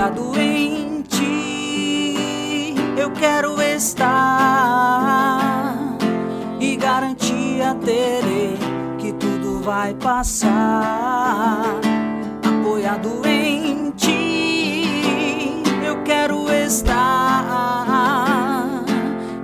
apoiado em ti. Eu quero estar e garantia terei que tudo vai passar. Apoiado em ti, eu quero estar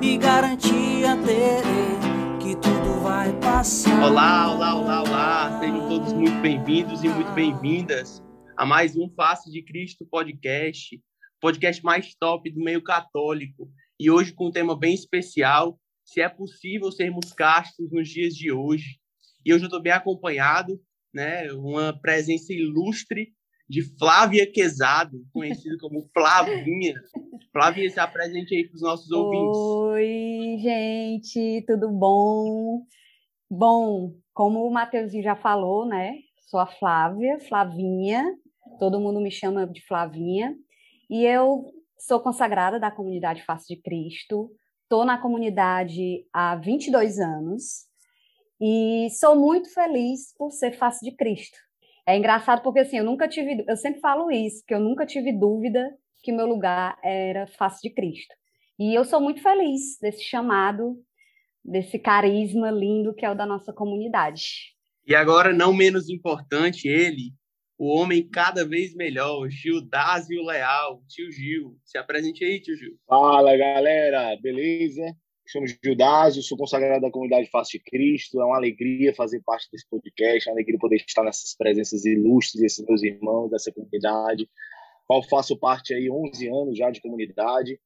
e garantia terei que tudo vai passar. Olá, olá, olá, olá. Sejam todos muito bem-vindos e muito bem-vindas a mais um Face de Cristo podcast, podcast mais top do meio católico. E hoje com um tema bem especial, se é possível sermos castos nos dias de hoje. E hoje eu estou bem acompanhado, né, uma presença ilustre de Flávia Quezado, conhecida como Flavinha. Flávia, se apresente aí para os nossos ouvintes. Oi, gente, tudo bom? Bom, como o Matheusinho já falou, né? Sou a Flávia, Flavinha, todo mundo me chama de Flavinha, e eu sou consagrada da comunidade Face de Cristo, estou na comunidade há 22 anos, e sou muito feliz por ser Face de Cristo. É engraçado porque assim, eu nunca tive, eu sempre falo isso, que eu nunca tive dúvida que meu lugar era face de Cristo. E eu sou muito feliz desse chamado, desse carisma lindo que é o da nossa comunidade. E agora, não menos importante, ele, o homem cada vez melhor, Gil Dásio Leal, tio Gil. Se apresente aí, tio Gil. Fala, galera, beleza? Chamo Gildásio, sou consagrado da comunidade Face de Cristo. É uma alegria fazer parte desse podcast, é uma alegria poder estar nessas presenças ilustres desses meus irmãos, dessa comunidade, qual faço parte aí 11 anos já de comunidade,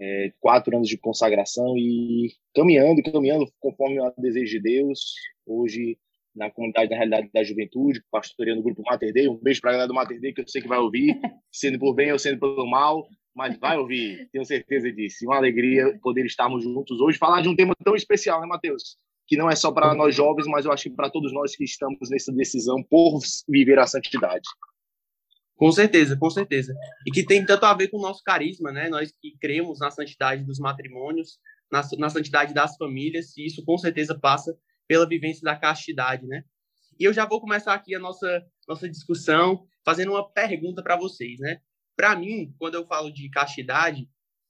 é, quatro anos de consagração e caminhando, caminhando conforme o desejo de Deus. Hoje na comunidade da realidade da juventude, pastoreando o grupo Mater. Um beijo para a galera do Mater que eu sei que vai ouvir, sendo por bem ou sendo pelo mal, mas vai ouvir, tenho certeza disso. Uma alegria poder estarmos juntos hoje, falar de um tema tão especial, né, Matheus? Que não é só para nós jovens, mas eu acho que para todos nós que estamos nessa decisão por viver a santidade. Com certeza, com certeza. E que tem tanto a ver com o nosso carisma, né? Nós que cremos na santidade dos matrimônios, na, na santidade das famílias, e isso com certeza passa pela vivência da castidade, né? E eu já vou começar aqui a nossa, nossa discussão fazendo uma pergunta para vocês, né? Para mim, quando eu falo de castidade,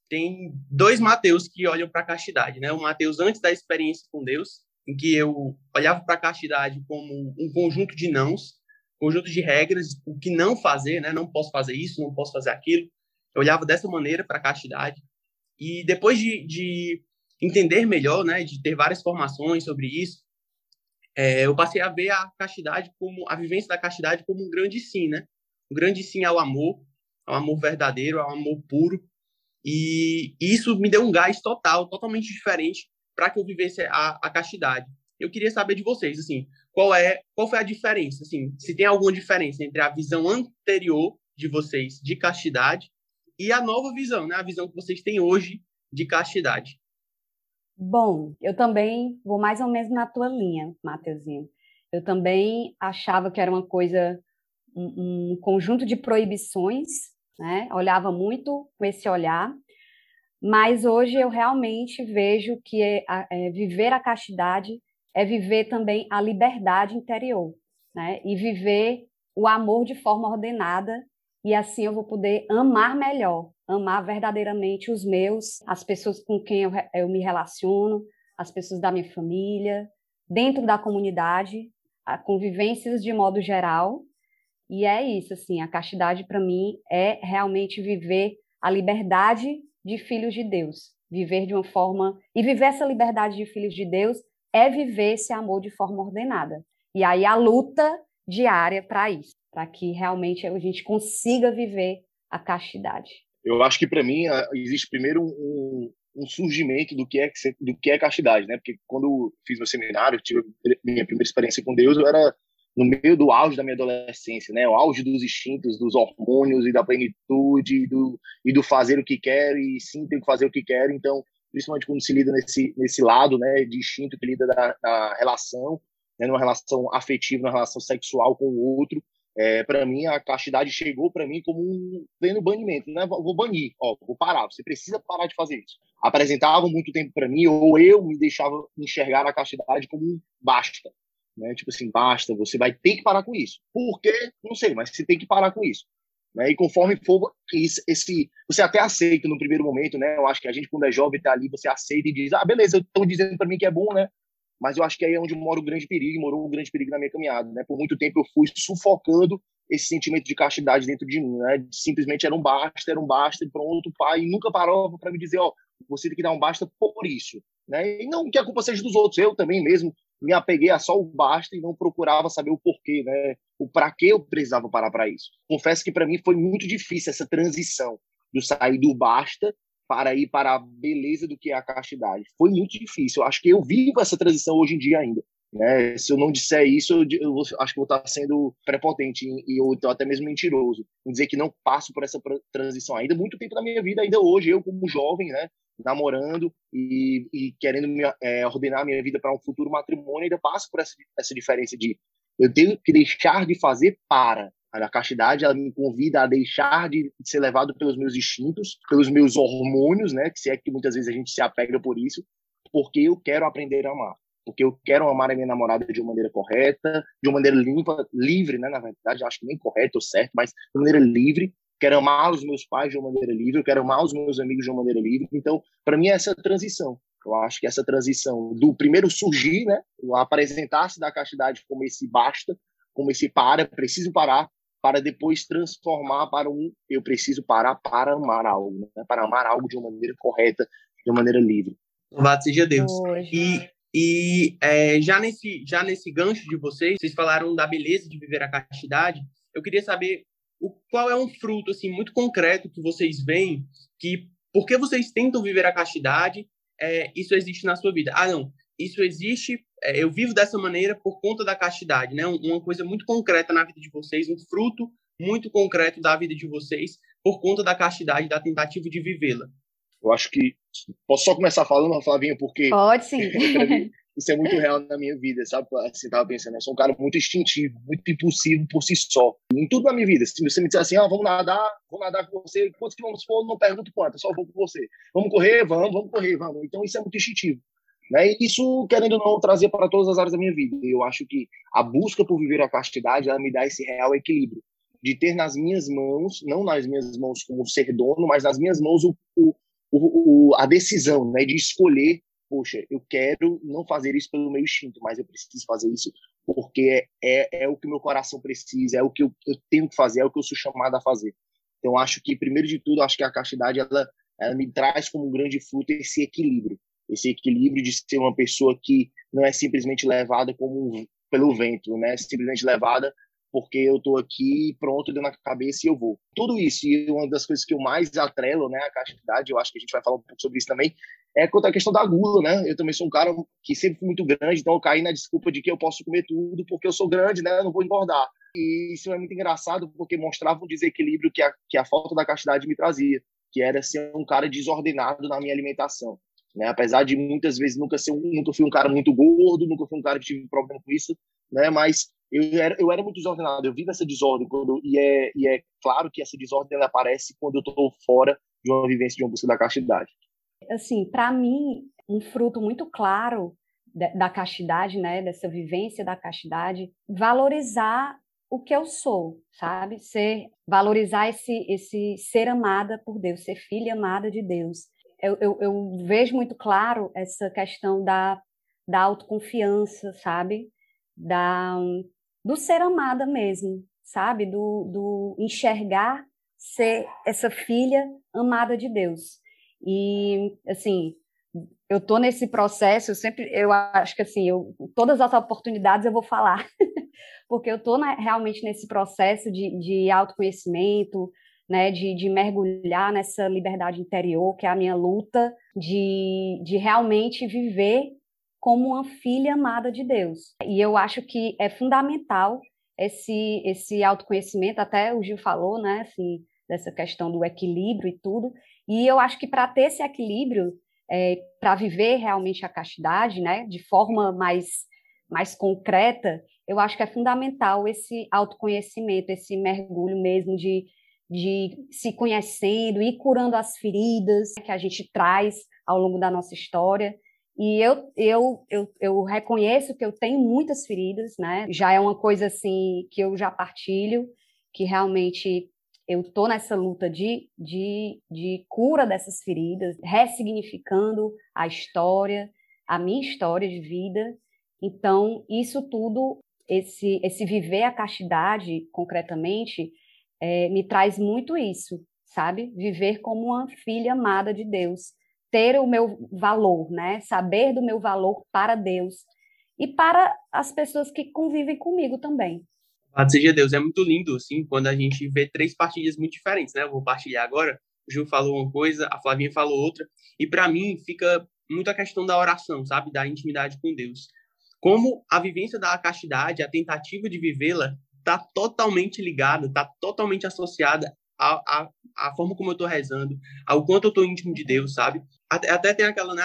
tem dois Mateus que olham para a castidade, né? O Mateus antes da experiência com Deus, em que eu olhava para a castidade como um conjunto de nãos, conjunto de regras, o que não fazer, né? Não posso fazer isso, não posso fazer aquilo. Eu olhava dessa maneira para a castidade. E depois de, de entender melhor, né, de ter várias formações sobre isso, é, eu passei a ver a castidade como a vivência da castidade como um grande sim, né? Um grande sim ao amor, ao amor verdadeiro, ao amor puro. E isso me deu um gás total, totalmente diferente para que eu vivesse a, a castidade. Eu queria saber de vocês, assim, qual é, qual foi a diferença, assim, se tem alguma diferença entre a visão anterior de vocês de castidade e a nova visão, né? A visão que vocês têm hoje de castidade. Bom, eu também vou mais ou menos na tua linha, Mateuzinho. Eu também achava que era uma coisa, um, um conjunto de proibições, né? Olhava muito com esse olhar, mas hoje eu realmente vejo que é, é, viver a castidade é viver também a liberdade interior, né? E viver o amor de forma ordenada, e assim eu vou poder amar melhor, amar verdadeiramente os meus, as pessoas com quem eu, eu me relaciono, as pessoas da minha família, dentro da comunidade, convivências de modo geral. E é isso, assim, a castidade para mim é realmente viver a liberdade de filhos de Deus, viver de uma forma e viver essa liberdade de filhos de Deus é viver esse amor de forma ordenada. E aí a luta diária para isso, para que realmente a gente consiga viver a castidade. Eu acho que para mim existe primeiro um, um, surgimento do que é do que é castidade, né? Porque quando fiz meu seminário, tive minha primeira experiência com Deus, eu era no meio do auge da minha adolescência, né? O auge dos instintos, dos hormônios e da plenitude e do, e do fazer o que quero e sim tenho que fazer o que quero. Então, principalmente quando se lida nesse nesse lado, né, de instinto que lida da, da relação, né, numa relação afetiva, numa relação sexual com o outro, é, para mim a castidade chegou para mim como um pleno banimento, né? Vou banir, ó, vou parar. Você precisa parar de fazer isso. Apresentavam muito tempo para mim, ou eu me deixava enxergar a castidade como um basta, né? Tipo assim, basta. Você vai ter que parar com isso. Por quê? Não sei, mas você tem que parar com isso. Né? E conforme for esse, você até aceita no primeiro momento, né? Eu acho que a gente quando é jovem tá ali, você aceita e diz: "Ah, beleza, eu dizendo para mim que é bom, né?" Mas eu acho que aí é onde mora o grande perigo, morou o grande perigo na minha caminhada, né? Por muito tempo eu fui sufocando esse sentimento de castidade dentro de mim, né? Simplesmente era um basta, era um basta, e pronto, o pai nunca parou para me dizer, ó, você tem que dar um basta por isso, né? E não que a culpa seja dos outros, eu também mesmo me apeguei a só o basta e não procurava saber o porquê, né? O para que eu precisava parar para isso. Confesso que para mim foi muito difícil essa transição do sair do basta para ir para a beleza do que é a castidade. Foi muito difícil. Eu acho que eu vivo essa transição hoje em dia ainda. Né? Se eu não disser isso, eu, eu acho que vou estar sendo prepotente e eu estou até mesmo mentiroso em dizer que não passo por essa transição ainda. Muito tempo da minha vida, ainda hoje, eu como jovem, né? namorando e, e querendo me, é, ordenar minha vida para um futuro matrimônio, ainda passo por essa, essa diferença de eu tenho que deixar de fazer para. A castidade ela me convida a deixar de ser levado pelos meus instintos, pelos meus hormônios, né? Que se é que muitas vezes a gente se apega por isso, porque eu quero aprender a amar porque eu quero amar a minha namorada de uma maneira correta, de uma maneira limpa, livre, né? Na verdade, acho que nem correto ou certo, mas de maneira livre. Quero amar os meus pais de uma maneira livre, eu quero amar os meus amigos de uma maneira livre. Então, para mim, é essa transição. Eu acho que essa transição do primeiro surgir, né? Apresentar-se da castidade como esse basta, como esse para, preciso parar, para depois transformar para um eu preciso parar para amar algo, né? para amar algo de uma maneira correta, de uma maneira livre. Louvado seja Deus. E e é, já, nesse, já nesse gancho de vocês, vocês falaram da beleza de viver a castidade. Eu queria saber o, qual é um fruto assim muito concreto que vocês veem que porque vocês tentam viver a castidade, é, isso existe na sua vida. Ah, não, isso existe, eu vivo dessa maneira por conta da castidade, né? Uma coisa muito concreta na vida de vocês, um fruto muito concreto da vida de vocês por conta da castidade, da tentativa de vivê-la. Eu acho que posso só começar falando, Flavinha, porque pode sim. isso é muito real na minha vida, sabe? Assim, tava pensando, eu sou um cara muito instintivo, muito impulsivo por si só. Em tudo na minha vida. Se você me disser assim, ah, vamos nadar, vou nadar com você, quantos quilômetros for, não pergunto quanto, só vou com você. Vamos correr, vamos, vamos correr, vamos. Então isso é muito instintivo. Né? E isso, querendo ou não, trazer para todas as áreas da minha vida. Eu acho que a busca por viver a castidade, ela me dá esse real equilíbrio de ter nas minhas mãos, não nas minhas mãos como ser dono, mas nas minhas mãos o, o, o, a decisão né, de escolher, poxa, eu quero não fazer isso pelo meu instinto, mas eu preciso fazer isso porque é, é, é o que meu coração precisa, é o que eu, eu, tenho que fazer, é o que eu sou chamado a fazer. Então, acho que, primeiro de tudo, acho que a castidade, ela, ela me traz como um grande fruto esse equilíbrio, esse equilíbrio de ser uma pessoa que não é simplesmente levada como pelo vento, né? Simplesmente levada porque eu estou aqui pronto, dando a cabeça e eu vou. Tudo isso, e uma das coisas que eu mais atrelo, né, a castidade, eu acho que a gente vai falar um pouco sobre isso também, é quanto à questão da gula, né? Eu também sou um cara que sempre fui muito grande, então eu caí na desculpa de que eu posso comer tudo porque eu sou grande, né? Eu não vou engordar. E isso é muito engraçado porque mostrava um desequilíbrio que a, que a falta da castidade me trazia, que era ser um cara desordenado na minha alimentação. Né? Apesar de muitas vezes nunca ser nunca fui um cara muito gordo, nunca fui um cara que tive problema com isso, né? Mas eu era, eu era muito desordenado, eu vi essa desordem quando e é e é claro que essa desordem ela aparece quando eu estou fora de uma vivência de uma busca da castidade. Assim, para mim, um fruto muito claro da castidade, né, dessa vivência da castidade, valorizar o que eu sou, sabe? Ser valorizar esse esse ser amada por Deus, ser filha amada de Deus. Eu, eu, eu vejo muito claro essa questão da da autoconfiança, sabe? Da do ser amada mesmo, sabe? Do, do enxergar ser essa filha amada de Deus. E, assim, eu tô nesse processo, eu sempre, eu acho que, assim, eu, todas as oportunidades eu vou falar, porque eu tô na, realmente nesse processo de, de autoconhecimento, né, de, de, mergulhar nessa liberdade interior, que é a minha luta de, de realmente viver como uma filha amada de Deus. E eu acho que é fundamental esse esse autoconhecimento, até o Gil falou, né, assim, dessa questão do equilíbrio e tudo. E eu acho que para ter esse equilíbrio, é, para viver realmente a castidade, né, de forma mais mais concreta, eu acho que é fundamental esse autoconhecimento, esse mergulho mesmo de de se conhecendo e curando as feridas que a gente traz ao longo da nossa história. E eu, eu, eu, eu reconheço que eu tenho muitas feridas, né? Já é uma coisa assim que eu já partilho, que realmente eu estou nessa luta de, de, de cura dessas feridas, ressignificando a história, a minha história de vida. Então, isso tudo, esse, esse viver a castidade, concretamente, é, me traz muito isso, sabe? Viver como uma filha amada de Deus, ter o meu valor, né? Saber do meu valor para Deus e para as pessoas que convivem comigo também. Louvado seja Deus, é muito lindo, assim, quando a gente vê três partilhas muito diferentes, né? Eu vou partilhar agora. O Gil falou uma coisa, a Flavinha falou outra, e para mim fica muito a questão da oração, sabe? Da intimidade com Deus. Como a vivência da castidade, a tentativa de vivê-la, está totalmente ligada, está totalmente associada à, à, à, forma como eu estou rezando, ao quanto eu estou íntimo de Deus, sabe? Até, até tem aquela, né,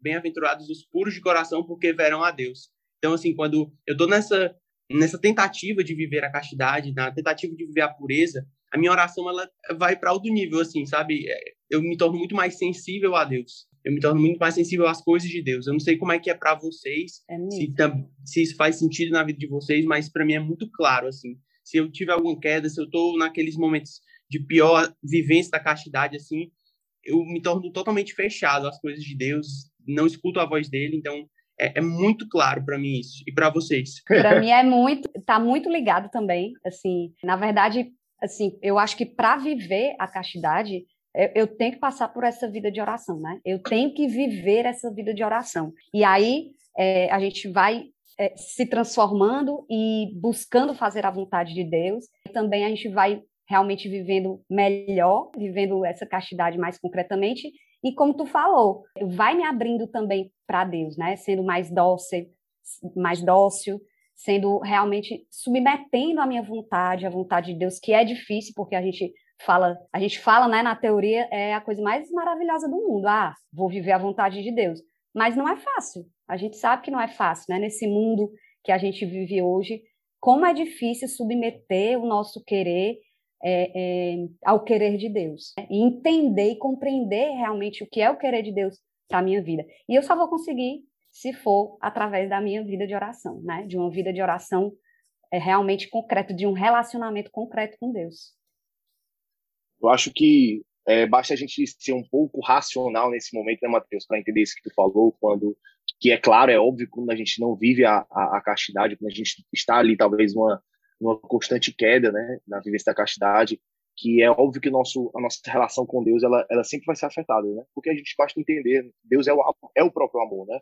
bem-aventurados os puros de coração, porque verão a Deus. Então, assim, quando eu estou nessa nessa tentativa de viver a castidade, na tentativa de viver a pureza, a minha oração ela vai para outro nível, assim, sabe? É, eu me torno muito mais sensível a Deus. Eu me torno muito mais sensível às coisas de Deus. Eu não sei como é que é para vocês, é se, se isso faz sentido na vida de vocês, mas para mim é muito claro, assim. Se eu tiver alguma queda, se eu estou naqueles momentos de pior vivência da castidade, assim, eu me torno totalmente fechado às coisas de Deus, não escuto a voz dele, então é, é muito claro para mim isso. E para vocês? Para mim é muito, tá muito ligado também. Assim, na verdade, assim, eu acho que para viver a castidade, eu, tenho que passar por essa vida de oração, né? Eu tenho que viver essa vida de oração. E aí é, a gente vai é, se transformando e buscando fazer a vontade de Deus. E também a gente vai realmente vivendo melhor, vivendo essa castidade mais concretamente e como tu falou, vai me abrindo também para Deus, né? Sendo mais dócil, mais dócil, sendo realmente submetendo a minha vontade, a vontade de Deus, que é difícil porque a gente fala, a gente fala, né, na teoria é a coisa mais maravilhosa do mundo. Ah, vou viver a vontade de Deus. Mas não é fácil. A gente sabe que não é fácil, né? Nesse mundo que a gente vive hoje, como é difícil submeter o nosso querer é, é, ao querer de Deus. Né? E entender e compreender realmente o que é o querer de Deus para a minha vida. E eu só vou conseguir se for através da minha vida de oração, né? De uma vida de oração é, realmente concreta, de um relacionamento concreto com Deus. Eu acho que é, basta a gente ser um pouco racional nesse momento, né, Matheus, para entender isso que tu falou, quando que é claro, é óbvio, quando a gente não vive a, a, a castidade, quando a gente está ali talvez numa numa constante queda, né, na vivência da castidade, que é óbvio que nosso, a nossa relação com Deus, ela, ela sempre vai ser afetada, né, porque a gente basta entender, Deus é o, é o próprio amor, né,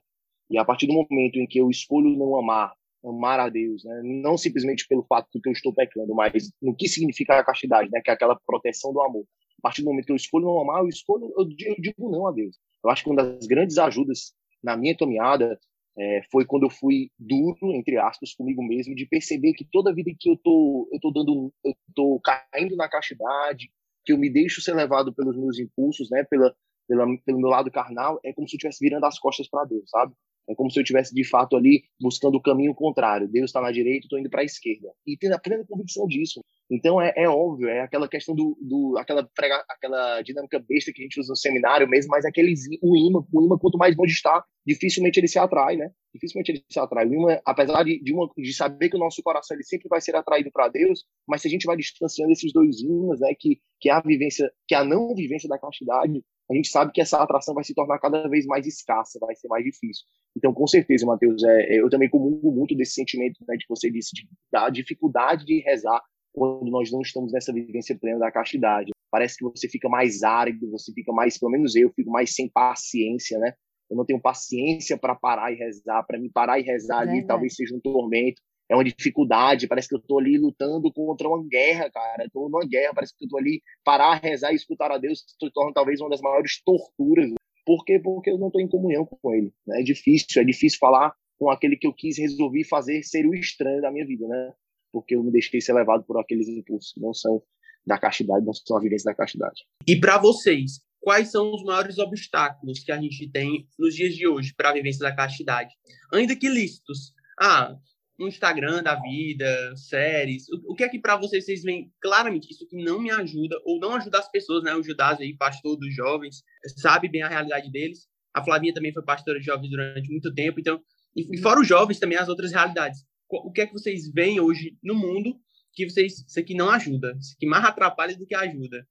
e a partir do momento em que eu escolho não amar, amar a Deus, né, não simplesmente pelo fato de que eu estou pecando, mas no que significa a castidade, né, que é aquela proteção do amor. A partir do momento que eu escolho não amar, eu escolho, eu digo não a Deus. Eu acho que uma das grandes ajudas na minha caminhada é, foi quando eu fui duro, entre aspas, comigo mesmo, de perceber que toda vida que eu tô, eu tô dando, eu tô caindo na castidade, que eu me deixo ser levado pelos meus impulsos, né, pela, pela pelo meu lado carnal, é como se eu estivesse virando as costas para Deus, sabe? É como se eu estivesse de fato ali buscando o caminho contrário. Deus está na direita, estou indo para a esquerda. E tendo a plena convicção disso. Então é, é óbvio, é aquela questão do, do aquela prega, aquela dinâmica besta que a gente usa no seminário mesmo, mas aquele o imã, o imã quanto mais longe está, dificilmente ele se atrai, né? Dificilmente ele se atrai. O imã, apesar de, de, uma, de saber que o nosso coração ele sempre vai ser atraído para Deus, mas se a gente vai distanciando esses dois imãs, né, que que é a vivência, que é a não vivência da castidade, a gente sabe que essa atração vai se tornar cada vez mais escassa, vai ser mais difícil. Então, com certeza, Mateus, é, eu também comungo muito desse sentimento né, que você disse, de, da dificuldade de rezar quando nós não estamos nessa vivência plena da castidade. Parece que você fica mais árido, você fica mais, pelo menos eu, fico mais sem paciência, né? Eu não tenho paciência para parar e rezar. Para mim, parar e rezar ali talvez seja um tormento é uma dificuldade, parece que eu estou ali lutando contra uma guerra, cara. Estou numa guerra, parece que eu estou ali parar, rezar e escutar a Deus se torna talvez uma das maiores torturas. Por quê? Porque eu não estou em comunhão com Ele. Né? É difícil, é difícil falar com aquele que eu quis resolver fazer ser o estranho da minha vida, né? Porque eu me deixei ser levado por aqueles impulsos que não são da castidade, não são a vivência da castidade. E para vocês, quais são os maiores obstáculos que a gente tem nos dias de hoje para a vivência da castidade? Ainda que lícitos. Ah, um Instagram da vida, séries. O, o que é que para vocês vocês veem claramente isso que não me ajuda ou não ajuda as pessoas, né? O Judas aí, pastor dos jovens, sabe bem a realidade deles. A Flavinha também foi pastora de jovens durante muito tempo, então e, e fora os jovens também as outras realidades. O que é que vocês veem hoje no mundo que vocês, isso aqui não ajuda, isso aqui mais atrapalha do que ajuda.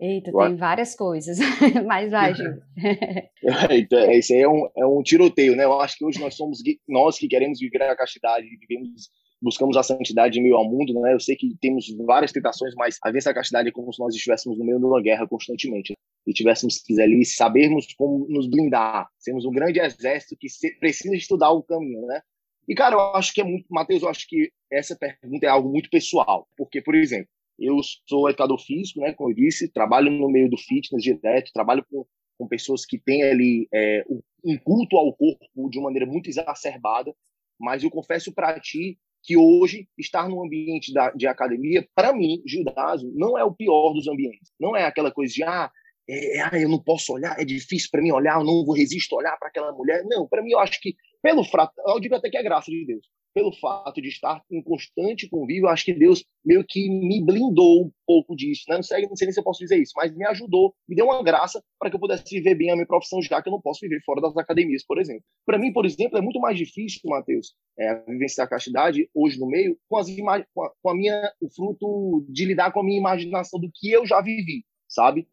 Eita, tem várias coisas, mas vai, Gil. então, é, isso aí é um, é um tiroteio, né? Eu acho que hoje nós somos, nós que queremos viver a castidade, vivemos, buscamos a santidade em meio ao mundo, né? Eu sei que temos várias tentações, mas a vencer a castidade é como se nós estivéssemos no meio de uma guerra constantemente. Né? E tivéssemos que ali sabermos como nos blindar, sermos um grande exército que precisa estudar o caminho, né? E, cara, eu acho que é muito. Matheus, eu acho que essa pergunta é algo muito pessoal. Porque, por exemplo, eu sou educador físico, né, como eu disse, trabalho no meio do fitness direto, trabalho com, com pessoas que têm ali é, um culto ao corpo de uma maneira muito exacerbada, mas eu confesso para ti que hoje estar no ambiente da, de academia, para mim, Gildazo, não é o pior dos ambientes. Não é aquela coisa de, ah, é, é, ah eu não posso olhar, é difícil para mim olhar, eu não vou resistir a olhar para aquela mulher. Não, para mim eu acho que, pelo frato, eu digo até que é graça de Deus pelo fato de estar em constante convívio, acho que Deus meio que me blindou um pouco disso, né? Não sei, não sei nem se eu posso dizer isso, mas me ajudou, me deu uma graça para que eu pudesse viver bem a minha profissão, já que eu não posso viver fora das academias, por exemplo. Para mim, por exemplo, é muito mais difícil, Matheus, é, vivenciar a castidade hoje no meio com, as com, a, com a minha, o fruto de lidar com a minha imaginação do que eu já vivi, sabe?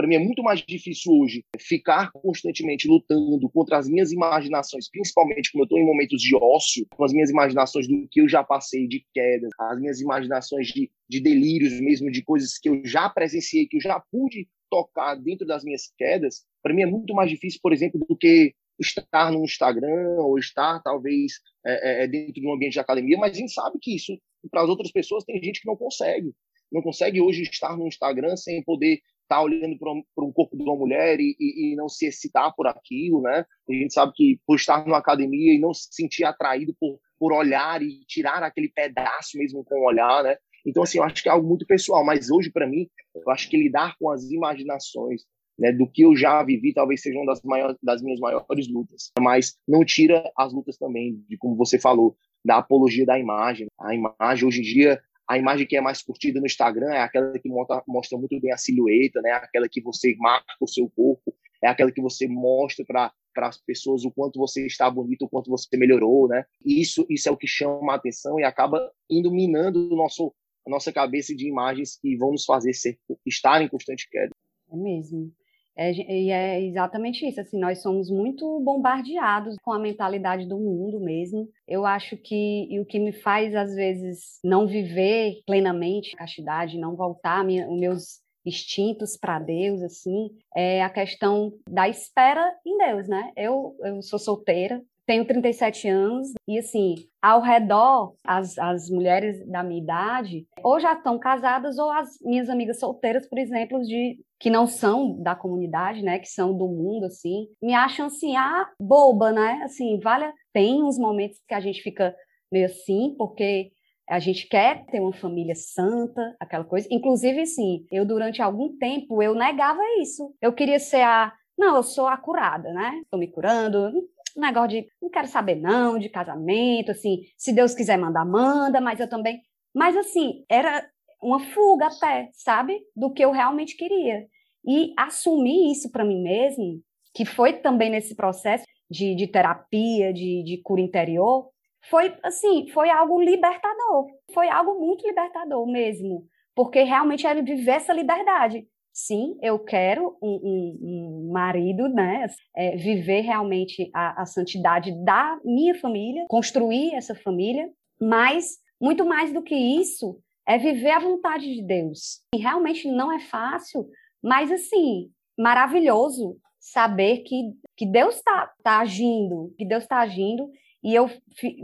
Para mim é muito mais difícil hoje ficar constantemente lutando contra as minhas imaginações, principalmente quando eu estou em momentos de ócio, com as minhas imaginações do que eu já passei de quedas, as minhas imaginações de, de delírios mesmo, de coisas que eu já presenciei, que eu já pude tocar dentro das minhas quedas. Para mim é muito mais difícil, por exemplo, do que estar no Instagram ou estar talvez é, é, dentro de um ambiente de academia, mas a gente sabe que isso para as outras pessoas tem gente que não consegue, não consegue hoje estar no Instagram sem poder tá olhando para um, um, corpo de uma mulher e, e, e, não se excitar por aquilo, né? A gente sabe que por estar numa academia e não se sentir atraído por, por olhar e tirar aquele pedaço mesmo com o olhar, né? Então, assim, eu acho que é algo muito pessoal, mas hoje, para mim, eu acho que lidar com as imaginações né, do que eu já vivi talvez seja uma das, maiores, das minhas maiores lutas. Mas não tira as lutas também, de como você falou, da apologia da imagem. A imagem, hoje em dia, a imagem que é mais curtida no Instagram é aquela que mostra, muito bem a silhueta, né? Aquela que você marca o seu corpo, é aquela que você mostra para para as pessoas o quanto você está bonito, o quanto você melhorou, né? Isso isso é o que chama a atenção e acaba indo minando o nosso a nossa cabeça de imagens que vão nos fazer ser estar em constante queda. É mesmo. É, e é exatamente isso, assim, nós somos muito bombardeados com a mentalidade do mundo mesmo. Eu acho que e o que me faz, às vezes, não viver plenamente a castidade, não voltar minha, os meus instintos para Deus, assim, é a questão da espera em Deus, né? Eu, eu sou solteira, tenho 37 anos e, assim, ao redor, as, as mulheres da minha idade ou já estão casadas ou as minhas amigas solteiras, por exemplo, de que não são da comunidade, né, que são do mundo, assim, me acham, assim, ah, boba, né? Assim, vale... Tem uns momentos que a gente fica meio assim, porque a gente quer ter uma família santa, aquela coisa. Inclusive, sim, eu durante algum tempo eu negava isso. Eu queria ser a não, eu sou a curada, né? Estou me curando, negócio de não quero saber não de casamento, assim, se Deus quiser mandar, manda, mas eu também. Mas assim, era uma fuga até, sabe? Do que eu realmente queria. E assumir isso para mim mesmo, que foi também nesse processo de, de terapia, de, de cura interior, foi assim, foi algo libertador. Foi algo muito libertador mesmo. Porque realmente era viver essa liberdade sim, eu quero um, um, um marido, né? É, viver realmente a, a santidade da minha família, construir essa família, mas muito mais do que isso é viver a vontade de Deus. E realmente não é fácil, mas assim, maravilhoso saber que, que Deus está tá agindo, que Deus está agindo, e eu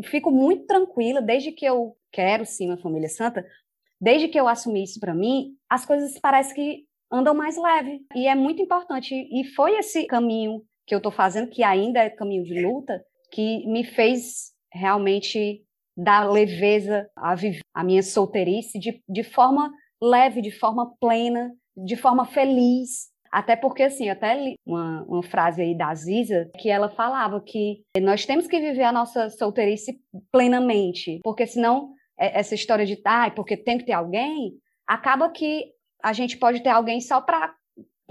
fico muito tranquila desde que eu quero sim uma família santa, desde que eu assumi isso para mim, as coisas parecem que andam mais leve. E é muito importante. E foi esse caminho que eu estou fazendo, que ainda é caminho de luta, que me fez realmente dar leveza a viver a minha solteirice de, de forma leve, de forma plena, de forma feliz. Até porque, assim, até li uma, uma frase aí da Ziza, que ela falava que nós temos que viver a nossa solteirice plenamente, porque senão é, essa história de, ah, porque tem que ter alguém, acaba que a gente pode ter alguém só para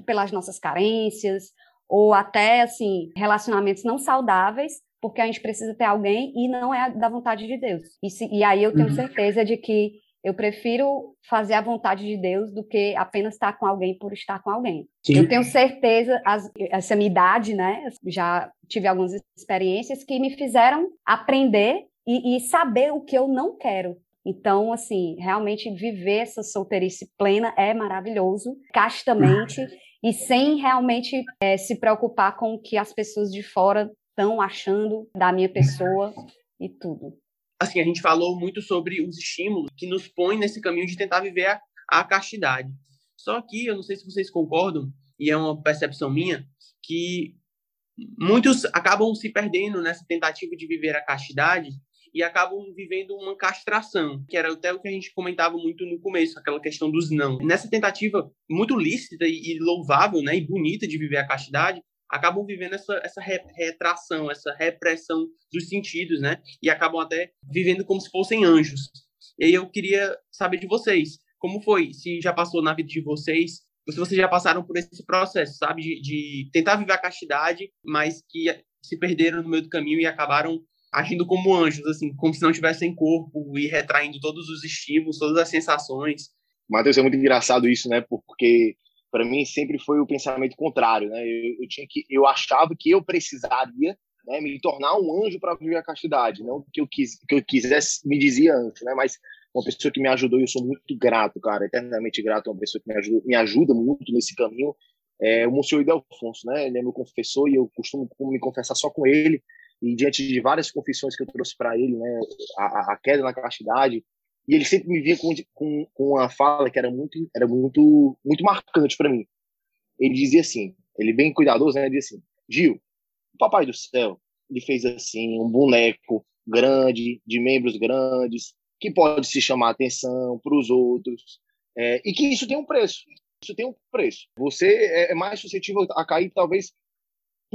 pelas nossas carências ou até assim relacionamentos não saudáveis porque a gente precisa ter alguém e não é da vontade de Deus. E, se, e aí eu tenho uhum. certeza de que eu prefiro fazer a vontade de Deus do que apenas estar com alguém por estar com alguém. Sim. Eu tenho certeza, as, essa minha idade, né? Já tive algumas experiências que me fizeram aprender e, e saber o que eu não quero. Então, assim, realmente viver essa solteirice plena é maravilhoso, castamente e sem realmente é, se preocupar com o que as pessoas de fora estão achando da minha pessoa e tudo assim, a gente falou muito sobre os estímulos que nos põem nesse caminho de tentar viver a, a castidade. Só que, eu não sei se vocês concordam, e é uma percepção minha, que muitos acabam se perdendo nessa tentativa de viver a castidade e acabam vivendo uma castração, que era até o que a gente comentava muito no começo, aquela questão dos não. Nessa tentativa muito lícita e louvável, né, e bonita de viver a castidade, acabam vivendo essa, essa retração, essa repressão dos sentidos, né? E acabam até vivendo como se fossem anjos. E eu queria saber de vocês, como foi? Se já passou na vida de vocês, se vocês já passaram por esse processo, sabe? De, de tentar viver a castidade, mas que se perderam no meio do caminho e acabaram agindo como anjos, assim, como se não tivessem corpo e retraindo todos os estímulos, todas as sensações. Matheus, é muito engraçado isso, né? Porque para mim sempre foi o pensamento contrário, né? Eu, eu, tinha que, eu achava que eu precisaria né, me tornar um anjo para viver a castidade, não que eu quis, que eu quisesse me dizia antes, né? Mas uma pessoa que me ajudou, e eu sou muito grato, cara, eternamente grato, uma pessoa que me ajuda, me ajuda muito nesse caminho, é o Monsenhor Idelfonso, né? Ele é meu confessor e eu costumo me confessar só com ele. E diante de várias confissões que eu trouxe para ele, né, a, a, queda na castidade, e ele sempre me via com, com, com uma fala que era muito, era muito, muito marcante para mim. Ele dizia assim, ele bem cuidadoso, né? Ele dizia assim, Gil, papai do céu, ele fez assim um boneco grande, de membros grandes, que pode se chamar atenção para os outros, é, e que isso tem um preço. Isso tem um preço. Você é, é mais suscetível a cair, talvez,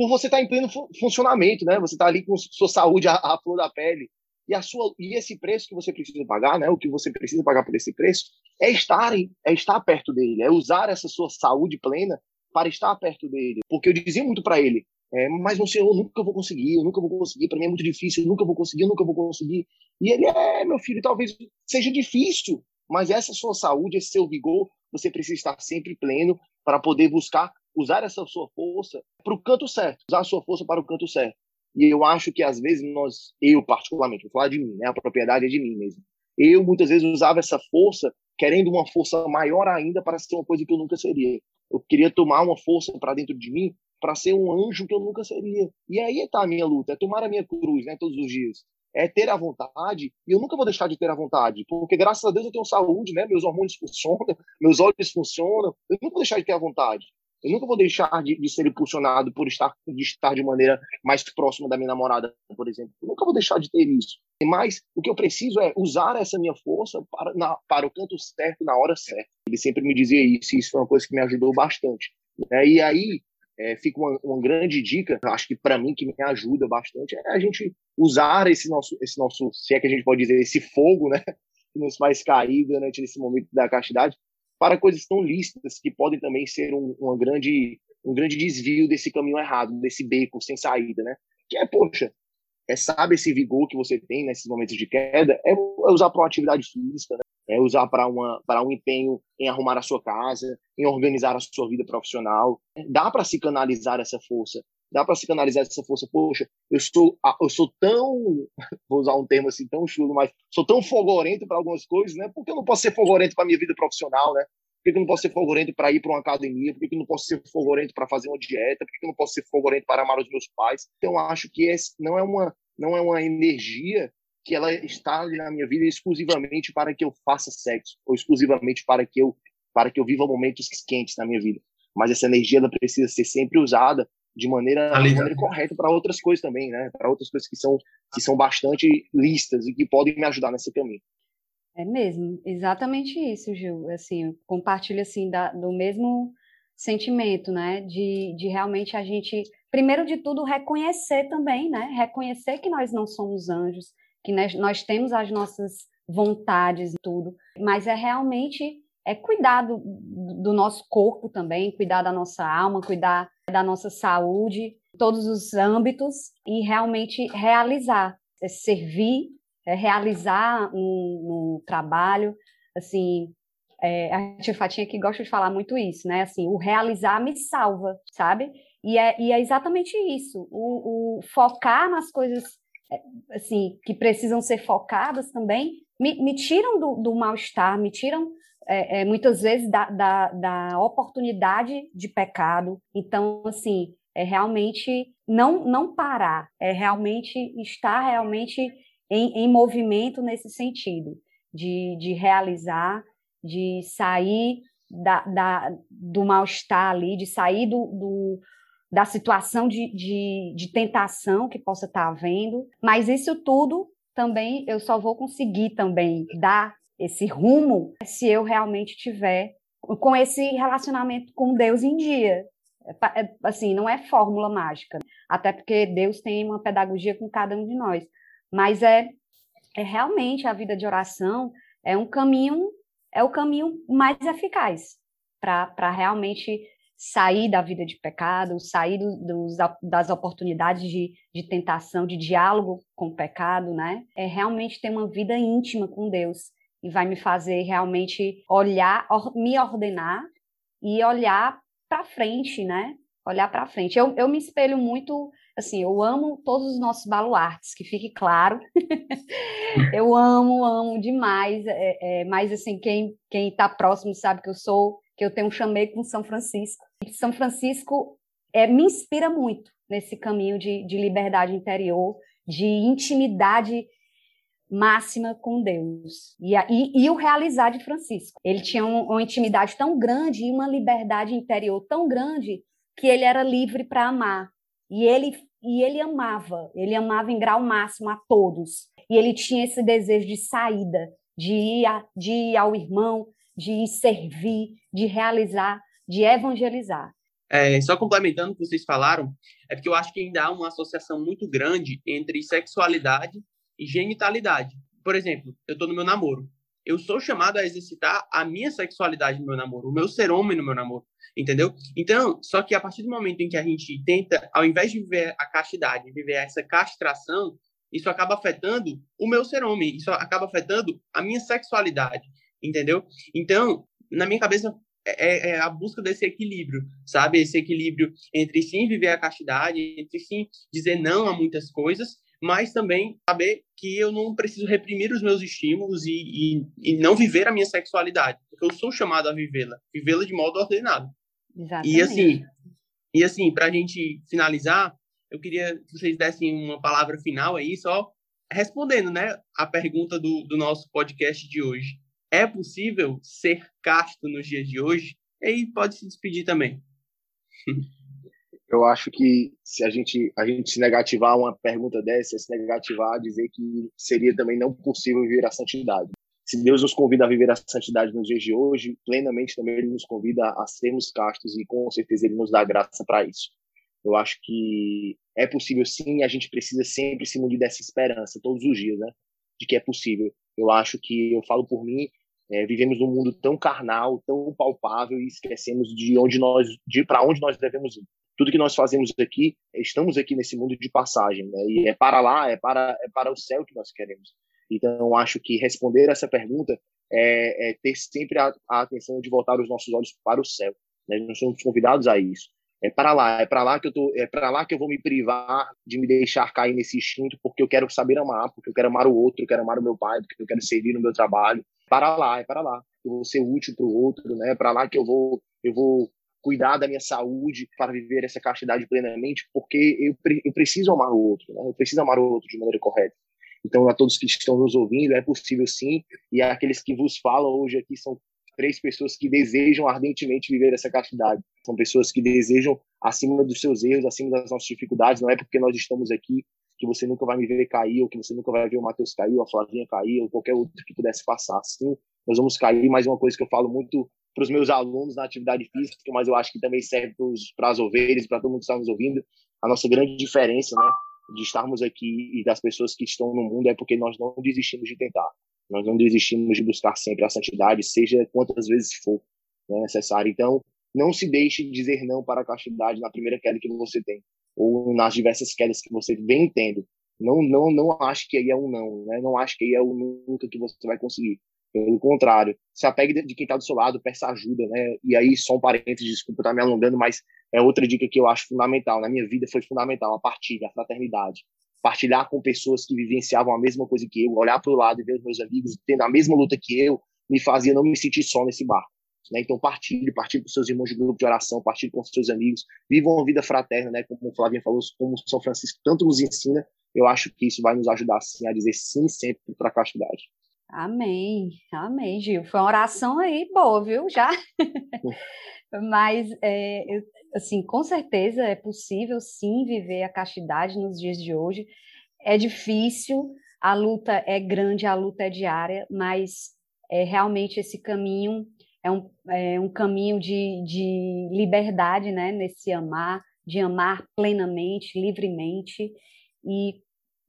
por você estar tá em pleno funcionamento, né? Você está ali com sua saúde à, à flor da pele, e, a sua, e esse preço que você precisa pagar, né, o que você precisa pagar por esse preço, é estar, é estar perto dele, é usar essa sua saúde plena para estar perto dele. Porque eu dizia muito para ele, é, mas no Senhor eu nunca vou conseguir, eu nunca vou conseguir, para mim é muito difícil, eu nunca vou conseguir, eu nunca vou conseguir. E ele é, meu filho, talvez seja difícil, mas essa sua saúde, esse seu vigor, você precisa estar sempre pleno para poder buscar usar essa sua força para o canto certo, usar a sua força para o canto certo. E eu acho que às vezes nós, eu particularmente, vou falar de mim, né? A propriedade é de mim mesmo. Eu muitas vezes usava essa força querendo uma força maior ainda para ser uma coisa que eu nunca seria. Eu queria tomar uma força para dentro de mim para ser um anjo que eu nunca seria. E aí está a minha luta, é tomar a minha cruz, né, todos os dias. É ter a vontade, e eu nunca vou deixar de ter a vontade, porque graças a Deus eu tenho saúde, né? Meus hormônios funcionam, meus olhos funcionam, eu nunca vou deixar de ter a vontade. Eu nunca vou deixar de, de, ser impulsionado por estar de estar de maneira mais próxima da minha namorada, por exemplo. Eu nunca vou deixar de ter isso. Mas o que eu preciso é usar essa minha força para, na, para o canto certo, na hora certa. Ele sempre me dizia isso, e isso foi uma coisa que me ajudou bastante. Né? E aí é, fica uma, uma, grande dica, acho que para mim que me ajuda bastante, é a gente usar esse nosso, esse nosso, se é que a gente pode dizer, esse fogo, né? Que nos faz cair durante esse momento da castidade, para coisas tão lícitas que podem também ser um, uma grande, um grande desvio desse caminho errado, desse beco sem saída, né? Que é, poxa, é sabe esse vigor que você tem nesses momentos de queda, é, é usar para uma atividade física, né? é usar para para um empenho em arrumar a sua casa, em organizar a sua vida profissional. Dá para se canalizar essa força, dá para se canalizar essa força. Poxa, eu sou eu sou tão vou usar um termo assim tão chulo, mas sou tão fogorento para algumas coisas, né? Porque eu não posso ser fogorento para minha vida profissional, né? Por que eu não posso ser fogorento para ir para uma academia? Por que eu não posso ser fogorento para fazer uma dieta? Por que eu não posso ser fogorento para amar os meus pais? Então, acho que esse não é uma não é uma energia que ela está na minha vida exclusivamente para que eu faça sexo ou exclusivamente para que eu para que eu viva momentos quentes na minha vida. Mas essa energia ela precisa ser sempre usada de maneira, de maneira correta para outras coisas também, né? Para outras coisas que são que são bastante listas e que podem me ajudar nesse caminho. É mesmo, exatamente isso, Gil. Assim, compartilho assim da, do mesmo sentimento, né? De, de realmente a gente, primeiro de tudo, reconhecer também, né? Reconhecer que nós não somos anjos, que nós, nós temos as nossas vontades e tudo, mas é realmente é cuidar do, do nosso corpo também, cuidar da nossa alma, cuidar da nossa saúde, todos os âmbitos e realmente realizar, é servir, é realizar um, um trabalho, assim, é, a tia Fatinha que gosta de falar muito isso, né? Assim, o realizar me salva, sabe? E é, e é exatamente isso, o, o focar nas coisas é, assim que precisam ser focadas também me, me tiram do, do mal-estar, me tiram é, é, muitas vezes da, da, da, oportunidade de pecado. Então, assim, é realmente não, não parar, é realmente estar realmente em, em movimento nesse sentido, de, de realizar, de sair da, da do mal-estar ali, de sair do, do da situação de, de, de, tentação que possa estar havendo, mas isso tudo também eu só vou conseguir também dar esse rumo se eu realmente tiver com esse relacionamento com Deus em dia. É é, assim, não é fórmula mágica, até porque Deus tem uma pedagogia com cada um de nós, mas é, é realmente a vida de oração é um caminho, é o caminho mais eficaz para realmente sair da vida de pecado, sair do, dos, das oportunidades de, de tentação, de diálogo com o pecado, né? É realmente ter uma vida íntima com Deus e vai me fazer realmente olhar, or, me ordenar e olhar para frente, né? Olhar para frente. Eu, eu me espelho muito, assim, eu amo todos os nossos baluartes, que fique claro. eu amo, amo demais. É, é, mas, assim, quem está próximo sabe que eu sou que eu tenho um chamei com São Francisco. São Francisco é, me inspira muito nesse caminho de, de liberdade interior, de intimidade máxima com Deus. E, e, e, o realizar de Francisco. Ele tinha um, uma intimidade tão grande e uma liberdade interior tão grande que ele era livre para amar. E ele, e ele amava, ele amava em grau máximo a todos. E ele tinha esse desejo de saída, de ir, a, de ir ao irmão, de servir, de realizar, de evangelizar. É, só complementando o que vocês falaram, é porque eu acho que ainda há uma associação muito grande entre sexualidade genitalidade. Por exemplo, eu estou no meu namoro. Eu sou chamado a exercitar a minha sexualidade no meu namoro, o meu ser homem no meu namoro, entendeu? Então, só que a partir do momento em que a gente tenta, ao invés de viver a castidade, viver essa castração, isso acaba afetando o meu ser homem, isso acaba afetando a minha sexualidade entendeu? Então, na minha cabeça, é, é, a busca desse equilíbrio, sabe? Esse equilíbrio entre sim viver a castidade, entre sim dizer não a muitas coisas, mas também saber que eu não preciso reprimir os meus estímulos e, e, e não viver a minha sexualidade, porque eu sou chamado a vivê-la, vivê-la de modo ordenado. Exatamente. E assim, e assim, para a gente finalizar, eu queria que vocês dessem uma palavra final aí, só respondendo, né, a pergunta do, do nosso podcast de hoje é possível ser casto nos dias de hoje? E aí pode se despedir também. Eu acho que se a gente a gente se negativar uma pergunta dessa, se negativar dizer que seria também não possível viver a santidade. Se Deus nos convida a viver a santidade nos dias de hoje, plenamente também Ele nos convida a sermos castos e com certeza Ele nos dá graça para isso. Eu acho que é possível sim, a gente precisa sempre se munir dessa esperança todos os dias, né? De que é possível. Eu acho que eu falo por mim, é, vivemos num mundo tão carnal, tão palpável e esquecemos de onde nós, de para onde nós devemos ir. Tudo que nós fazemos aqui, estamos aqui nesse mundo de passagem, né? E é para lá, é para é para o céu que nós queremos. Então, acho que responder essa pergunta é, é ter sempre a, a, atenção de voltar os nossos olhos para o céu. Né? Nós somos convidados a isso. É para lá, é para lá que eu tô, é para lá que eu vou me privar de me deixar cair nesse instinto, porque eu quero saber amar, porque eu quero amar o outro, eu quero amar o meu pai, porque eu quero servir no meu trabalho, para lá, é para lá. Eu vou ser útil para o outro, né? É para lá que eu vou, eu vou cuidar da minha saúde para viver essa castidade plenamente, porque eu, eu preciso amar o outro, né? Eu preciso amar o outro de maneira correta. Então, a todos que estão nos ouvindo, é possível sim, e aqueles que vos falam hoje aqui são três pessoas que desejam ardentemente viver essa castidade. São pessoas que desejam, acima dos seus erros, acima das nossas dificuldades, não é porque nós estamos aqui que você nunca vai me ver cair, ou que você nunca vai ver o Matheus cair, ou a Flavinha cair, ou qualquer outro que pudesse passar. Sim, nós vamos cair, mas uma coisa que eu falo muito para os meus alunos na atividade física, mas eu acho que também serve para as ovelhas, para todo mundo que está nos ouvindo, a nossa grande diferença, né, de estarmos aqui e das pessoas que estão no mundo é porque nós não desistimos de tentar. Nós não desistimos de buscar sempre a santidade, seja quantas vezes for né, necessário. Então, não se deixe dizer não para a castidade na primeira queda que você tem ou nas diversas quedas que você vem tendo. Não, não, não acho que aí é um não, né? Não acho que aí é o nunca que você vai conseguir. Pelo contrário, se apegue de quem está do seu lado, peça ajuda, né? E aí, só um parênteses, desculpa estar me alongando, mas é outra dica que eu acho fundamental. Na minha vida foi fundamental a partilha, a fraternidade. Partilhar com pessoas que vivenciavam a mesma coisa que eu, olhar para o lado e ver os meus amigos tendo a mesma luta que eu, me fazia não me sentir só nesse barco. Né? Então, partilhe, partilhe com seus irmãos de grupo de oração, partilhe com seus amigos, vivam uma vida fraterna, né? como o Flavinha falou, como São Francisco tanto nos ensina. Eu acho que isso vai nos ajudar sim, a dizer sim sempre para a castidade. Amém, amém, Gil. Foi uma oração aí boa, viu? Já. Mas, é, assim, com certeza é possível sim viver a castidade nos dias de hoje. É difícil, a luta é grande, a luta é diária, mas é, realmente esse caminho é um, é um caminho de, de liberdade, né? Nesse amar, de amar plenamente, livremente. E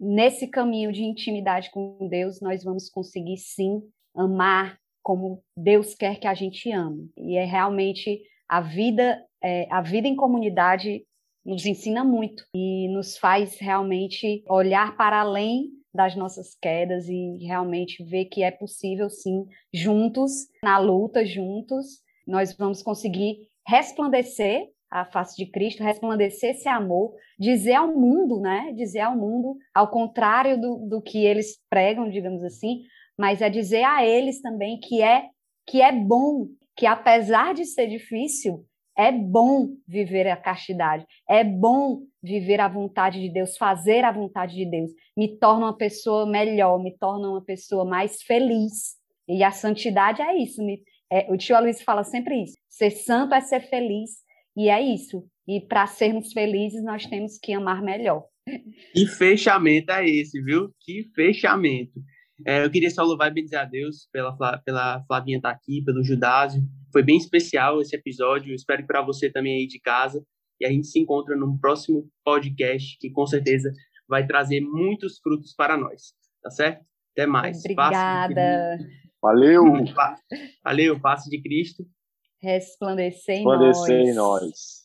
nesse caminho de intimidade com Deus, nós vamos conseguir sim amar como Deus quer que a gente ame. E é realmente a vida, é, a vida em comunidade nos ensina muito e nos faz realmente olhar para além das nossas quedas e realmente ver que é possível sim, juntos, na luta, juntos, nós vamos conseguir resplandecer a face de Cristo, resplandecer esse amor, dizer ao mundo, né? Dizer ao mundo, ao contrário do, do que eles pregam, digamos assim, mas é dizer a eles também que é que é bom, que apesar de ser difícil, é bom viver a castidade, é bom viver a vontade de Deus, fazer a vontade de Deus, me torna uma pessoa melhor, me torna uma pessoa mais feliz. E a santidade é isso. Me, é, o tio Luiz fala sempre isso. Ser santo é ser feliz, e é isso. E para sermos felizes, nós temos que amar melhor. Que fechamento é esse, viu? Que fechamento. É, eu queria só louvar e bendizer a Deus pela, pela Flavinha estar tá aqui, pelo Judásio. Foi bem especial esse episódio. Eu espero que para você também aí de casa. E a gente se encontra no próximo podcast, que com certeza vai trazer muitos frutos para nós. Tá certo? Até mais. Obrigada. Valeu. Valeu, passe de Cristo resplandecer em resplandecer nós. Em nós.